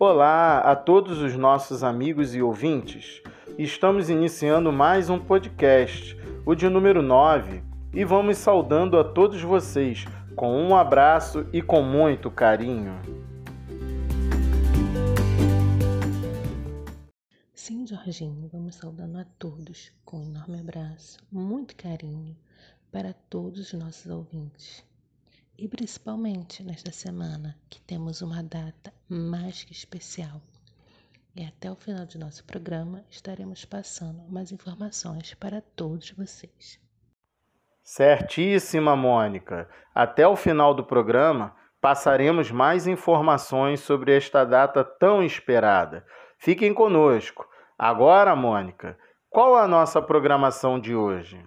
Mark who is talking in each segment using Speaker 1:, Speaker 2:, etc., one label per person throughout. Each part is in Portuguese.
Speaker 1: Olá a todos os nossos amigos e ouvintes. Estamos iniciando mais um podcast, o de número 9, e vamos saudando a todos vocês com um abraço e com muito carinho.
Speaker 2: Sim, Jorginho, vamos saudando a todos com um enorme abraço, muito carinho para todos os nossos ouvintes. E principalmente nesta semana que temos uma data mais que especial. E até o final de nosso programa estaremos passando mais informações para todos vocês.
Speaker 1: Certíssima, Mônica. Até o final do programa passaremos mais informações sobre esta data tão esperada. Fiquem conosco. Agora, Mônica, qual a nossa programação de hoje?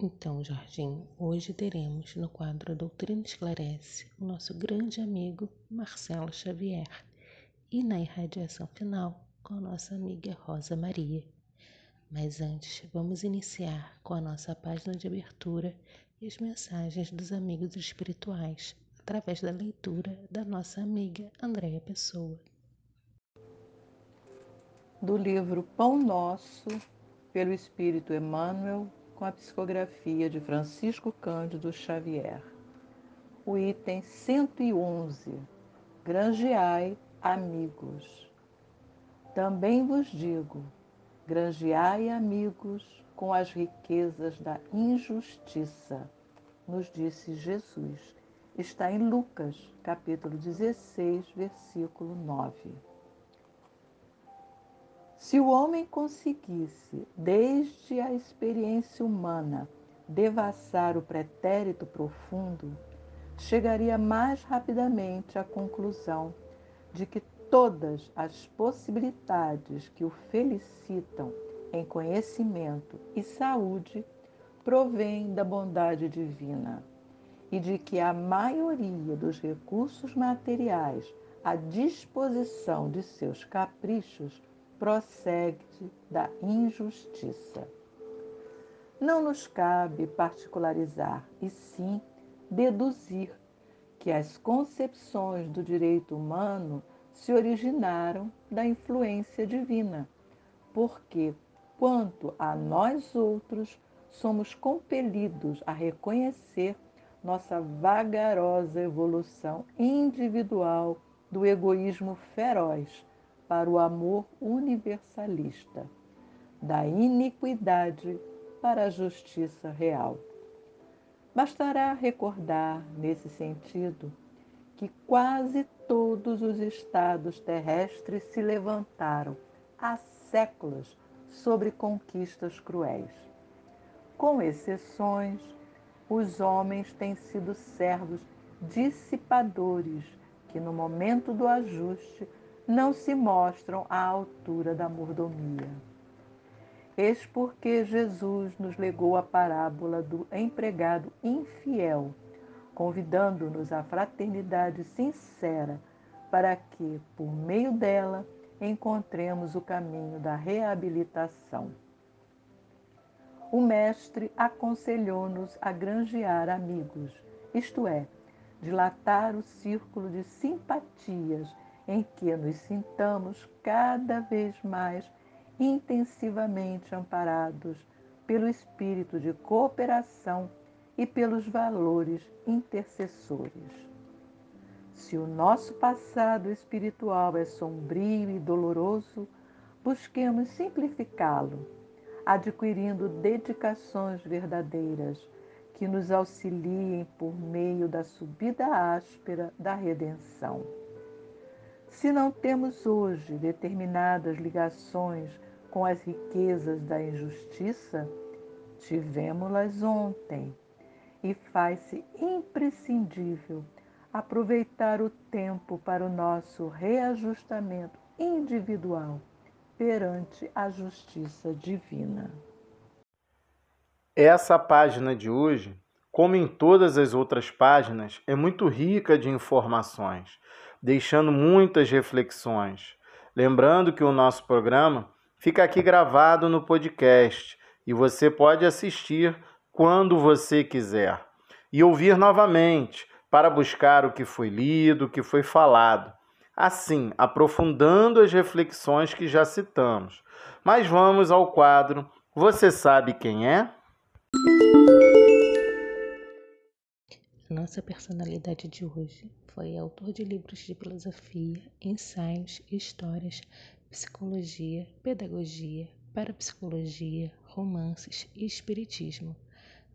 Speaker 2: Então, Jorginho, hoje teremos no quadro Doutrina Esclarece o nosso grande amigo Marcelo Xavier e na irradiação final com a nossa amiga Rosa Maria. Mas antes, vamos iniciar com a nossa página de abertura e as mensagens dos amigos espirituais, através da leitura da nossa amiga Andréa Pessoa.
Speaker 3: Do livro Pão Nosso, pelo Espírito Emmanuel, com a psicografia de Francisco Cândido Xavier. O item 111. Grangeai amigos. Também vos digo, grangeai amigos com as riquezas da injustiça, nos disse Jesus. Está em Lucas, capítulo 16, versículo 9. Se o homem conseguisse, desde a experiência humana, devassar o pretérito profundo, chegaria mais rapidamente à conclusão de que todas as possibilidades que o felicitam em conhecimento e saúde provêm da bondade divina e de que a maioria dos recursos materiais à disposição de seus caprichos procede da injustiça. Não nos cabe particularizar, e sim deduzir que as concepções do direito humano se originaram da influência divina, porque, quanto a nós outros, somos compelidos a reconhecer nossa vagarosa evolução individual do egoísmo feroz para o amor universalista, da iniquidade para a justiça real. Bastará recordar, nesse sentido, que quase todos os estados terrestres se levantaram há séculos sobre conquistas cruéis. Com exceções, os homens têm sido servos dissipadores que, no momento do ajuste, não se mostram à altura da mordomia. Eis porque Jesus nos legou a parábola do empregado infiel, convidando-nos à fraternidade sincera, para que, por meio dela, encontremos o caminho da reabilitação. O Mestre aconselhou-nos a granjear amigos, isto é, dilatar o círculo de simpatias em que nos sintamos cada vez mais intensivamente amparados pelo espírito de cooperação e pelos valores intercessores. Se o nosso passado espiritual é sombrio e doloroso, busquemos simplificá-lo, adquirindo dedicações verdadeiras que nos auxiliem por meio da subida áspera da redenção. Se não temos hoje determinadas ligações com as riquezas da injustiça, tivemos-las ontem e faz-se imprescindível aproveitar o tempo para o nosso reajustamento individual perante a justiça divina.
Speaker 1: Essa página de hoje, como em todas as outras páginas, é muito rica de informações deixando muitas reflexões. Lembrando que o nosso programa fica aqui gravado no podcast e você pode assistir quando você quiser e ouvir novamente para buscar o que foi lido, o que foi falado. assim, aprofundando as reflexões que já citamos. Mas vamos ao quadro Você sabe quem é?
Speaker 2: Nossa personalidade de hoje foi autor de livros de filosofia, ensaios, histórias, psicologia, pedagogia, parapsicologia, romances e espiritismo,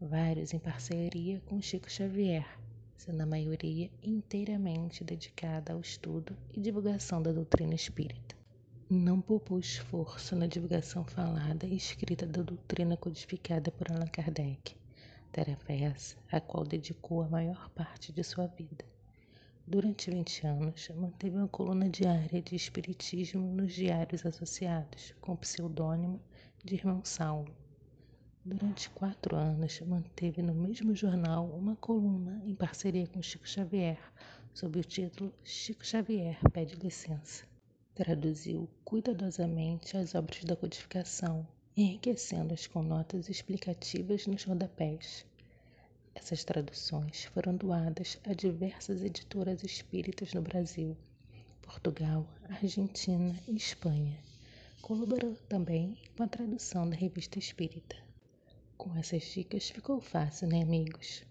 Speaker 2: vários em parceria com Chico Xavier, sendo a maioria inteiramente dedicada ao estudo e divulgação da doutrina espírita. Não poupou esforço na divulgação falada e escrita da doutrina codificada por Allan Kardec, tarefa essa a qual dedicou a maior parte de sua vida. Durante 20 anos, manteve uma coluna diária de espiritismo nos diários associados, com o pseudônimo de Irmão Saulo. Durante quatro anos, manteve no mesmo jornal uma coluna em parceria com Chico Xavier, sob o título Chico Xavier pede licença. Traduziu cuidadosamente as obras da codificação, enriquecendo-as com notas explicativas nos rodapés. Essas traduções foram doadas a diversas editoras espíritas no Brasil, Portugal, Argentina e Espanha. Colaborou também com a tradução da Revista Espírita. Com essas dicas ficou fácil, né, amigos?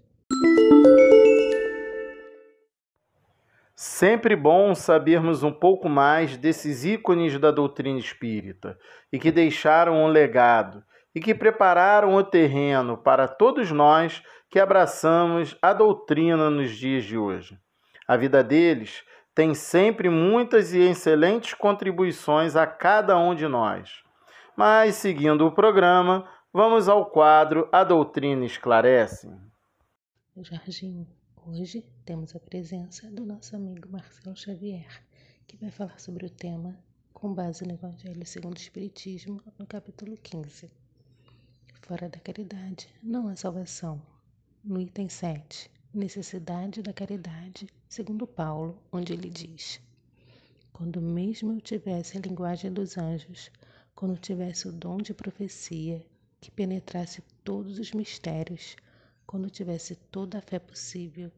Speaker 1: Sempre bom sabermos um pouco mais desses ícones da doutrina espírita e que deixaram um legado e que prepararam o terreno para todos nós que abraçamos a doutrina nos dias de hoje. A vida deles tem sempre muitas e excelentes contribuições a cada um de nós. Mas, seguindo o programa, vamos ao quadro A Doutrina Esclarece.
Speaker 2: Jorginho, hoje temos a presença do nosso amigo Marcelo Xavier, que vai falar sobre o tema com base no Evangelho segundo o Espiritismo, no capítulo 15. Fora da caridade não há salvação. No item 7, necessidade da caridade, segundo Paulo, onde ele diz: Quando mesmo eu tivesse a linguagem dos anjos, quando tivesse o dom de profecia, que penetrasse todos os mistérios, quando tivesse toda a fé possível,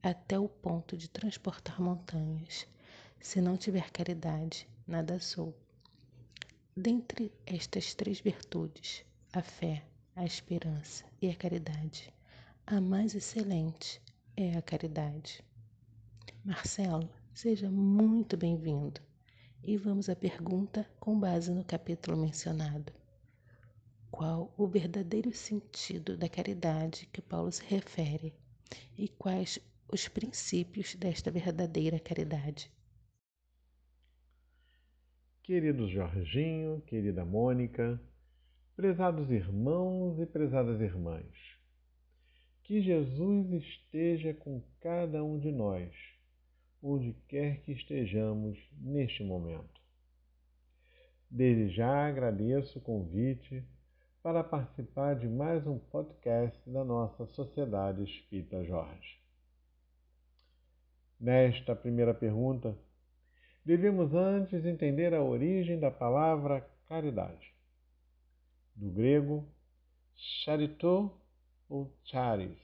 Speaker 2: até o ponto de transportar montanhas, se não tiver caridade, nada sou. Dentre estas três virtudes, a fé, a esperança e a caridade, a mais excelente é a caridade. Marcelo, seja muito bem-vindo. E vamos à pergunta com base no capítulo mencionado. Qual o verdadeiro sentido da caridade que Paulo se refere e quais os princípios desta verdadeira caridade?
Speaker 4: Querido Jorginho, querida Mônica, prezados irmãos e prezadas irmãs, que Jesus esteja com cada um de nós, onde quer que estejamos neste momento. Desde já agradeço o convite para participar de mais um podcast da nossa Sociedade Espírita Jorge. Nesta primeira pergunta, devemos antes entender a origem da palavra caridade. Do grego, charito ou charis,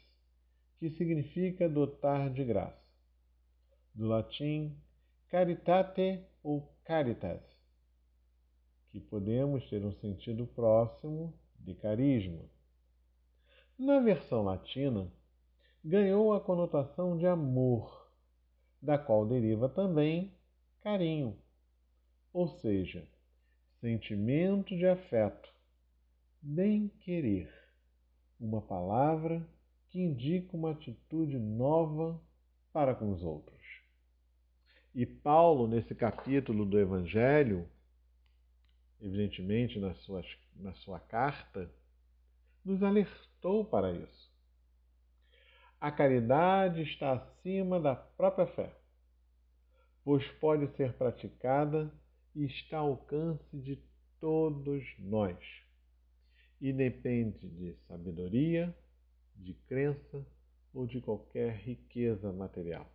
Speaker 4: que significa dotar de graça. Do latim caritate ou caritas, que podemos ter um sentido próximo de carisma. Na versão latina, ganhou a conotação de amor, da qual deriva também carinho, ou seja, sentimento de afeto, bem-querer uma palavra que indica uma atitude nova para com os outros. E Paulo, nesse capítulo do Evangelho, evidentemente na sua, na sua carta, nos alertou para isso. A caridade está acima da própria fé, pois pode ser praticada e está ao alcance de todos nós e depende de sabedoria, de crença ou de qualquer riqueza material.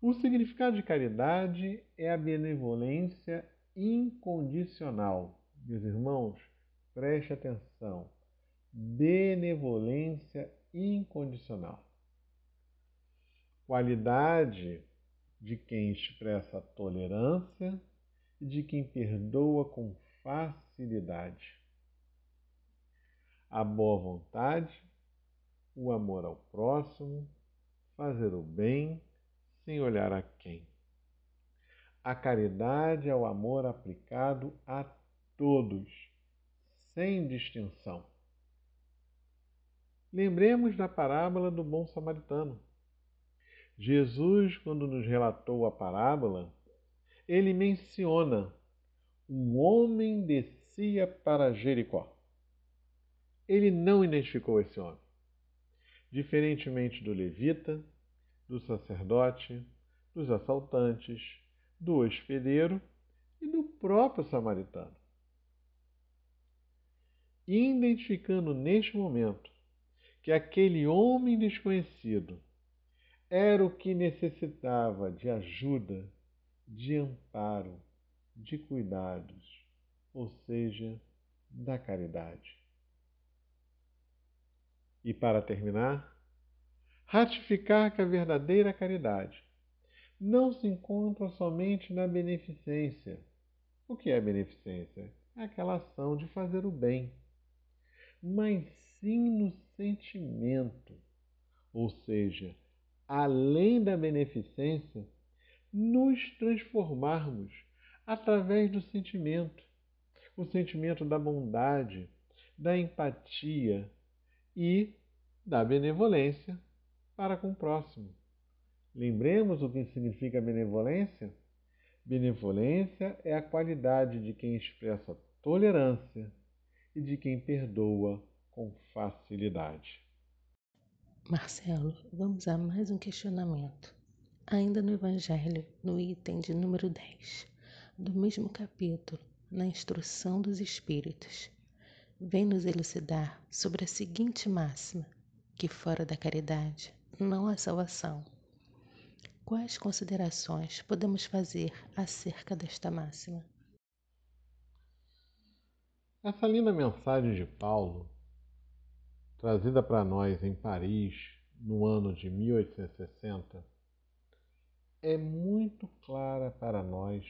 Speaker 4: O significado de caridade é a benevolência incondicional. Meus irmãos, preste atenção. Benevolência incondicional. Qualidade de quem expressa tolerância e de quem perdoa com facilidade. A boa vontade, o amor ao próximo, fazer o bem sem olhar a quem. A caridade é o amor aplicado a todos, sem distinção. Lembremos da parábola do bom samaritano. Jesus, quando nos relatou a parábola, ele menciona um homem descia para Jericó. Ele não identificou esse homem. Diferentemente do levita, do sacerdote, dos assaltantes, do hospedeiro e do próprio samaritano. Identificando neste momento que aquele homem desconhecido era o que necessitava de ajuda, de amparo, de cuidados, ou seja, da caridade. E para terminar, ratificar que a verdadeira caridade não se encontra somente na beneficência. O que é beneficência? É aquela ação de fazer o bem, mas sim no sentimento, ou seja, além da beneficência, nos transformarmos através do sentimento, o sentimento da bondade, da empatia e da benevolência para com o próximo. Lembremos o que significa benevolência? Benevolência é a qualidade de quem expressa tolerância e de quem perdoa com facilidade.
Speaker 2: Marcelo, vamos a mais um questionamento. Ainda no Evangelho, no item de número 10, do mesmo capítulo, na instrução dos Espíritos, vem nos elucidar sobre a seguinte máxima: que fora da caridade não há salvação. Quais considerações podemos fazer acerca desta máxima?
Speaker 4: Essa linda mensagem de Paulo, trazida para nós em Paris no ano de 1860, é muito clara para nós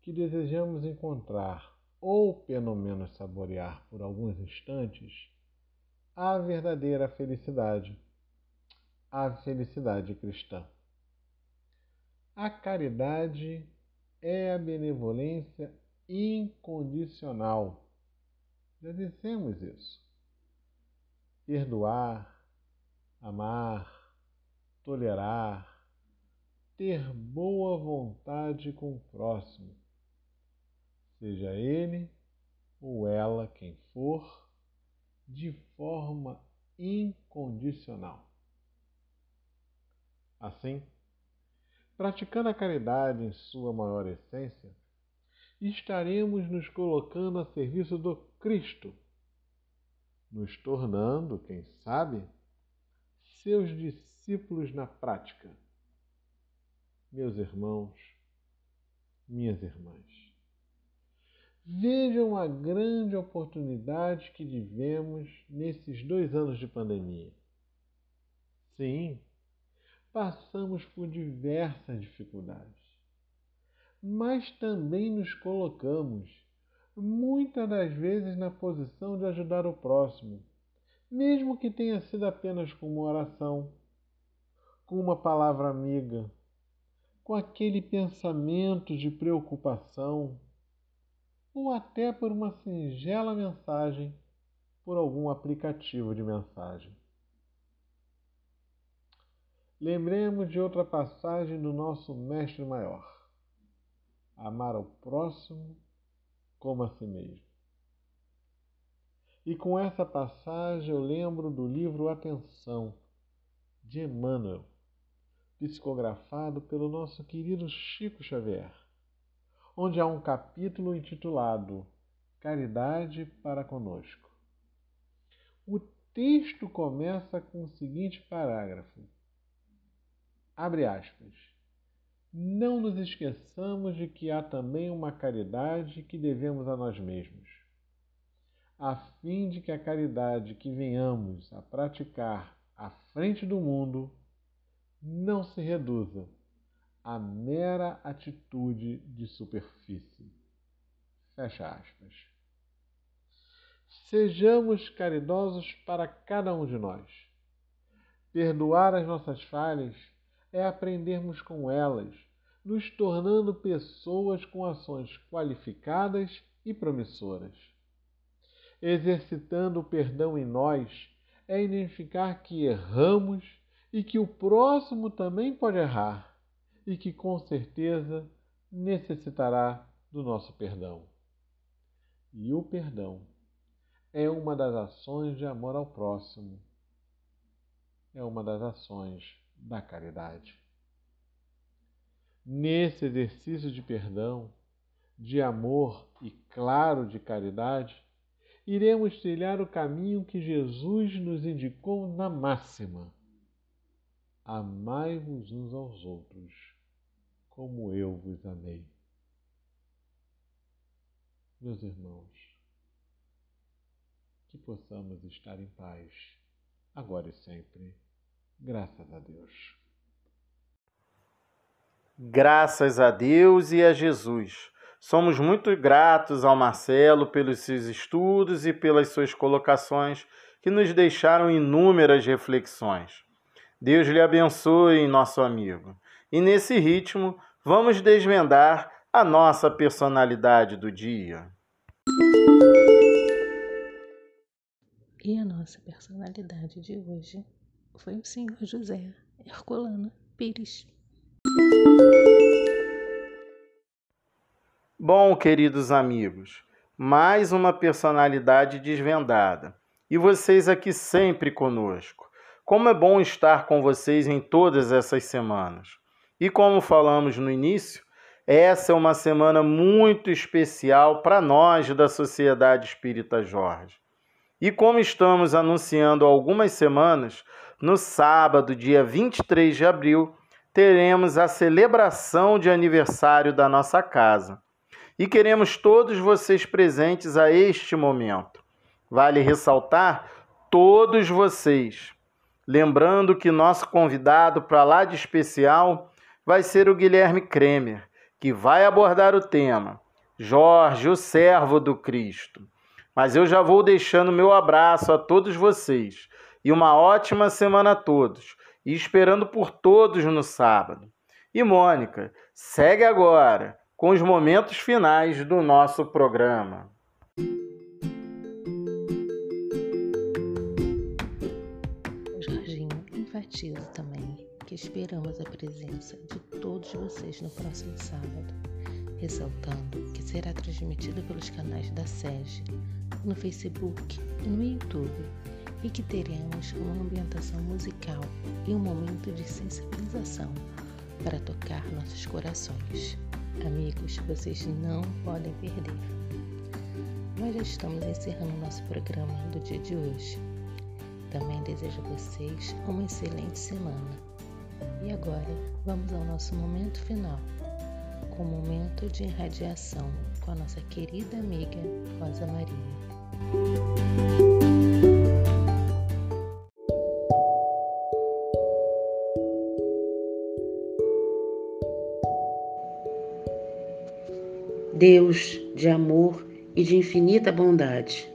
Speaker 4: que desejamos encontrar, ou pelo menos saborear por alguns instantes, a verdadeira felicidade, a felicidade cristã. A caridade é a benevolência incondicional. Já dissemos isso. Perdoar, amar, tolerar, ter boa vontade com o próximo, seja ele ou ela quem for, de forma incondicional. Assim, praticando a caridade em sua maior essência, estaremos nos colocando a serviço do Cristo, nos tornando, quem sabe, seus discípulos na prática. Meus irmãos, minhas irmãs, vejam a grande oportunidade que tivemos nesses dois anos de pandemia. Sim, passamos por diversas dificuldades, mas também nos colocamos, muitas das vezes, na posição de ajudar o próximo, mesmo que tenha sido apenas com uma oração, com uma palavra amiga, com aquele pensamento de preocupação, ou até por uma singela mensagem por algum aplicativo de mensagem. Lembremos de outra passagem do nosso Mestre Maior: amar ao próximo como a si mesmo. E com essa passagem eu lembro do livro Atenção, de Emmanuel, psicografado pelo nosso querido Chico Xavier, onde há um capítulo intitulado Caridade para Conosco. O texto começa com o seguinte parágrafo Abre aspas. Não nos esqueçamos de que há também uma caridade que devemos a nós mesmos, a fim de que a caridade que venhamos a praticar à frente do mundo não se reduza a mera atitude de superfície. Fecha aspas. Sejamos caridosos para cada um de nós. Perdoar as nossas falhas é aprendermos com elas, nos tornando pessoas com ações qualificadas e promissoras. Exercitando o perdão em nós é identificar que erramos e que o próximo também pode errar e que com certeza necessitará do nosso perdão. E o perdão é uma das ações de amor ao próximo, é uma das ações da caridade. Nesse exercício de perdão, de amor e, claro, de caridade, iremos trilhar o caminho que Jesus nos indicou na máxima Amai-vos uns aos outros, como eu vos amei. Meus irmãos, que possamos estar em paz, agora e sempre. Graças a Deus.
Speaker 1: Graças a Deus e a Jesus. Somos muito gratos ao Marcelo pelos seus estudos e pelas suas colocações que nos deixaram inúmeras reflexões. Deus lhe abençoe, nosso amigo. E nesse ritmo, vamos desvendar a nossa personalidade do dia.
Speaker 2: E a nossa personalidade de hoje foi o senhor José Herculano Pires.
Speaker 1: Bom, queridos amigos, mais uma personalidade desvendada. E vocês aqui sempre conosco. Como é bom estar com vocês em todas essas semanas. E como falamos no início, essa é uma semana muito especial para nós da Sociedade Espírita Jorge. E como estamos anunciando há algumas semanas, no sábado, dia 23 de abril, teremos a celebração de aniversário da nossa casa. E queremos todos vocês presentes a este momento. Vale ressaltar todos vocês Lembrando que nosso convidado para lá de especial vai ser o Guilherme Kremer, que vai abordar o tema Jorge, o servo do Cristo. Mas eu já vou deixando meu abraço a todos vocês e uma ótima semana a todos, e esperando por todos no sábado. E Mônica, segue agora com os momentos finais do nosso programa.
Speaker 2: enfatizo também que esperamos a presença de todos vocês no próximo sábado, ressaltando que será transmitido pelos canais da SEG, no Facebook e no YouTube, e que teremos uma ambientação musical e um momento de sensibilização para tocar nossos corações. Amigos, vocês não podem perder. Nós já estamos encerrando nosso programa do dia de hoje. Também desejo a vocês uma excelente semana. E agora vamos ao nosso momento final, com o momento de irradiação com a nossa querida amiga Rosa Maria.
Speaker 5: Deus de amor e de infinita bondade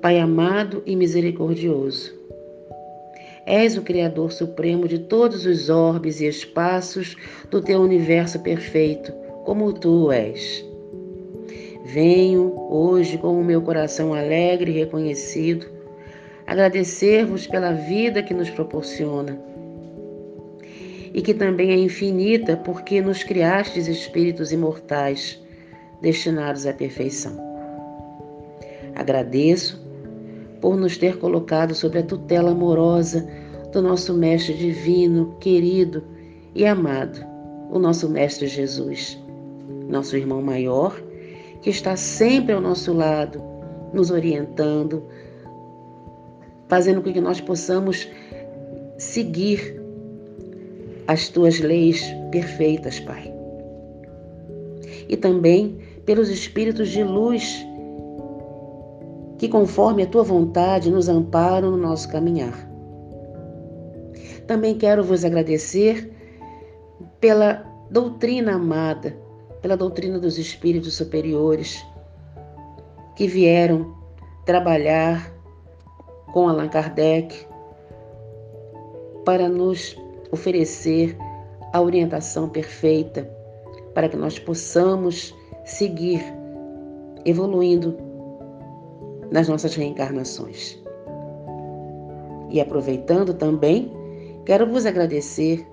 Speaker 5: Pai amado e misericordioso. És o Criador Supremo de todos os orbes e espaços do teu universo perfeito, como tu és. Venho hoje com o meu coração alegre e reconhecido, agradecer-vos pela vida que nos proporciona e que também é infinita porque nos criastes espíritos imortais destinados à perfeição. Agradeço por nos ter colocado sob a tutela amorosa do nosso Mestre Divino, querido e amado, o nosso Mestre Jesus, nosso irmão maior, que está sempre ao nosso lado, nos orientando, fazendo com que nós possamos seguir as tuas leis perfeitas, Pai. E também pelos espíritos de luz que, conforme a tua vontade, nos amparam no nosso caminhar. Também quero vos agradecer pela doutrina amada, pela doutrina dos espíritos superiores que vieram trabalhar com Allan Kardec para nos oferecer a orientação perfeita para que nós possamos seguir evoluindo nas nossas reencarnações. E aproveitando também, quero vos agradecer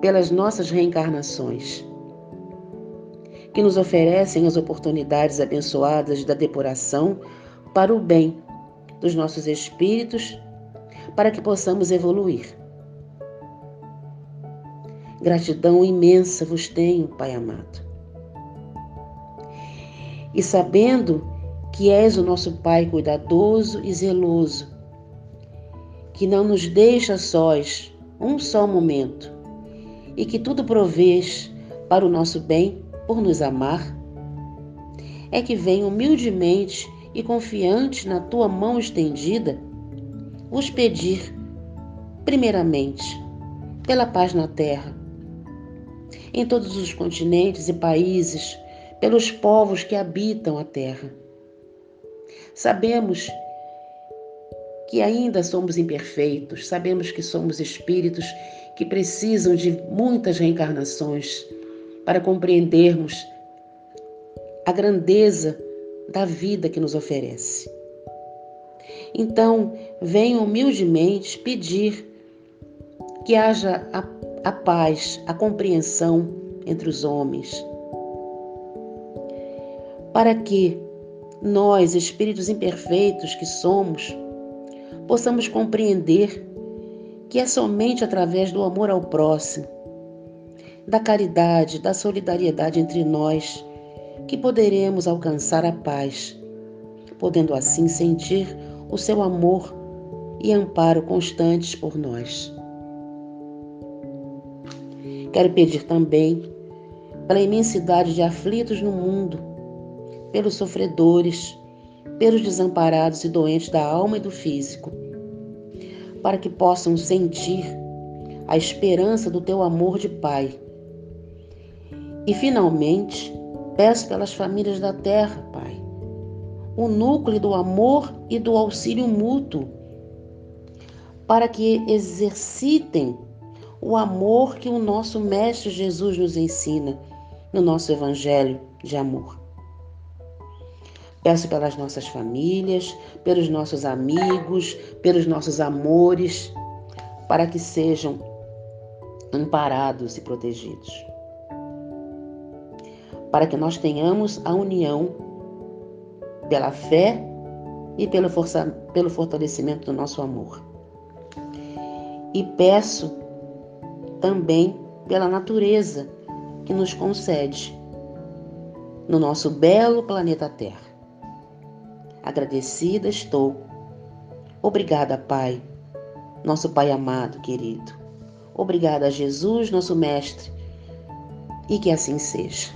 Speaker 5: pelas nossas reencarnações, que nos oferecem as oportunidades abençoadas da depuração para o bem dos nossos espíritos, para que possamos evoluir. Gratidão imensa vos tenho, Pai amado. E sabendo que és o nosso Pai cuidadoso e zeloso, que não nos deixa sós um só momento e que tudo provês para o nosso bem por nos amar, é que venho humildemente e confiante na tua mão estendida vos pedir, primeiramente, pela paz na terra, em todos os continentes e países, pelos povos que habitam a terra. Sabemos que ainda somos imperfeitos, sabemos que somos espíritos que precisam de muitas reencarnações para compreendermos a grandeza da vida que nos oferece. Então, venho humildemente pedir que haja a, a paz, a compreensão entre os homens, para que nós, espíritos imperfeitos que somos, possamos compreender que é somente através do amor ao próximo, da caridade, da solidariedade entre nós, que poderemos alcançar a paz, podendo assim sentir o seu amor e amparo constantes por nós. Quero pedir também pela imensidade de aflitos no mundo, pelos sofredores, pelos desamparados e doentes da alma e do físico, para que possam sentir a esperança do teu amor de Pai. E finalmente, peço pelas famílias da terra, Pai, o núcleo do amor e do auxílio mútuo, para que exercitem o amor que o nosso Mestre Jesus nos ensina no nosso Evangelho de amor. Peço pelas nossas famílias, pelos nossos amigos, pelos nossos amores, para que sejam amparados e protegidos. Para que nós tenhamos a união pela fé e pelo, força, pelo fortalecimento do nosso amor. E peço também pela natureza que nos concede no nosso belo planeta Terra. Agradecida estou. Obrigada, Pai, nosso Pai amado, querido. Obrigada, Jesus, nosso Mestre, e que assim seja.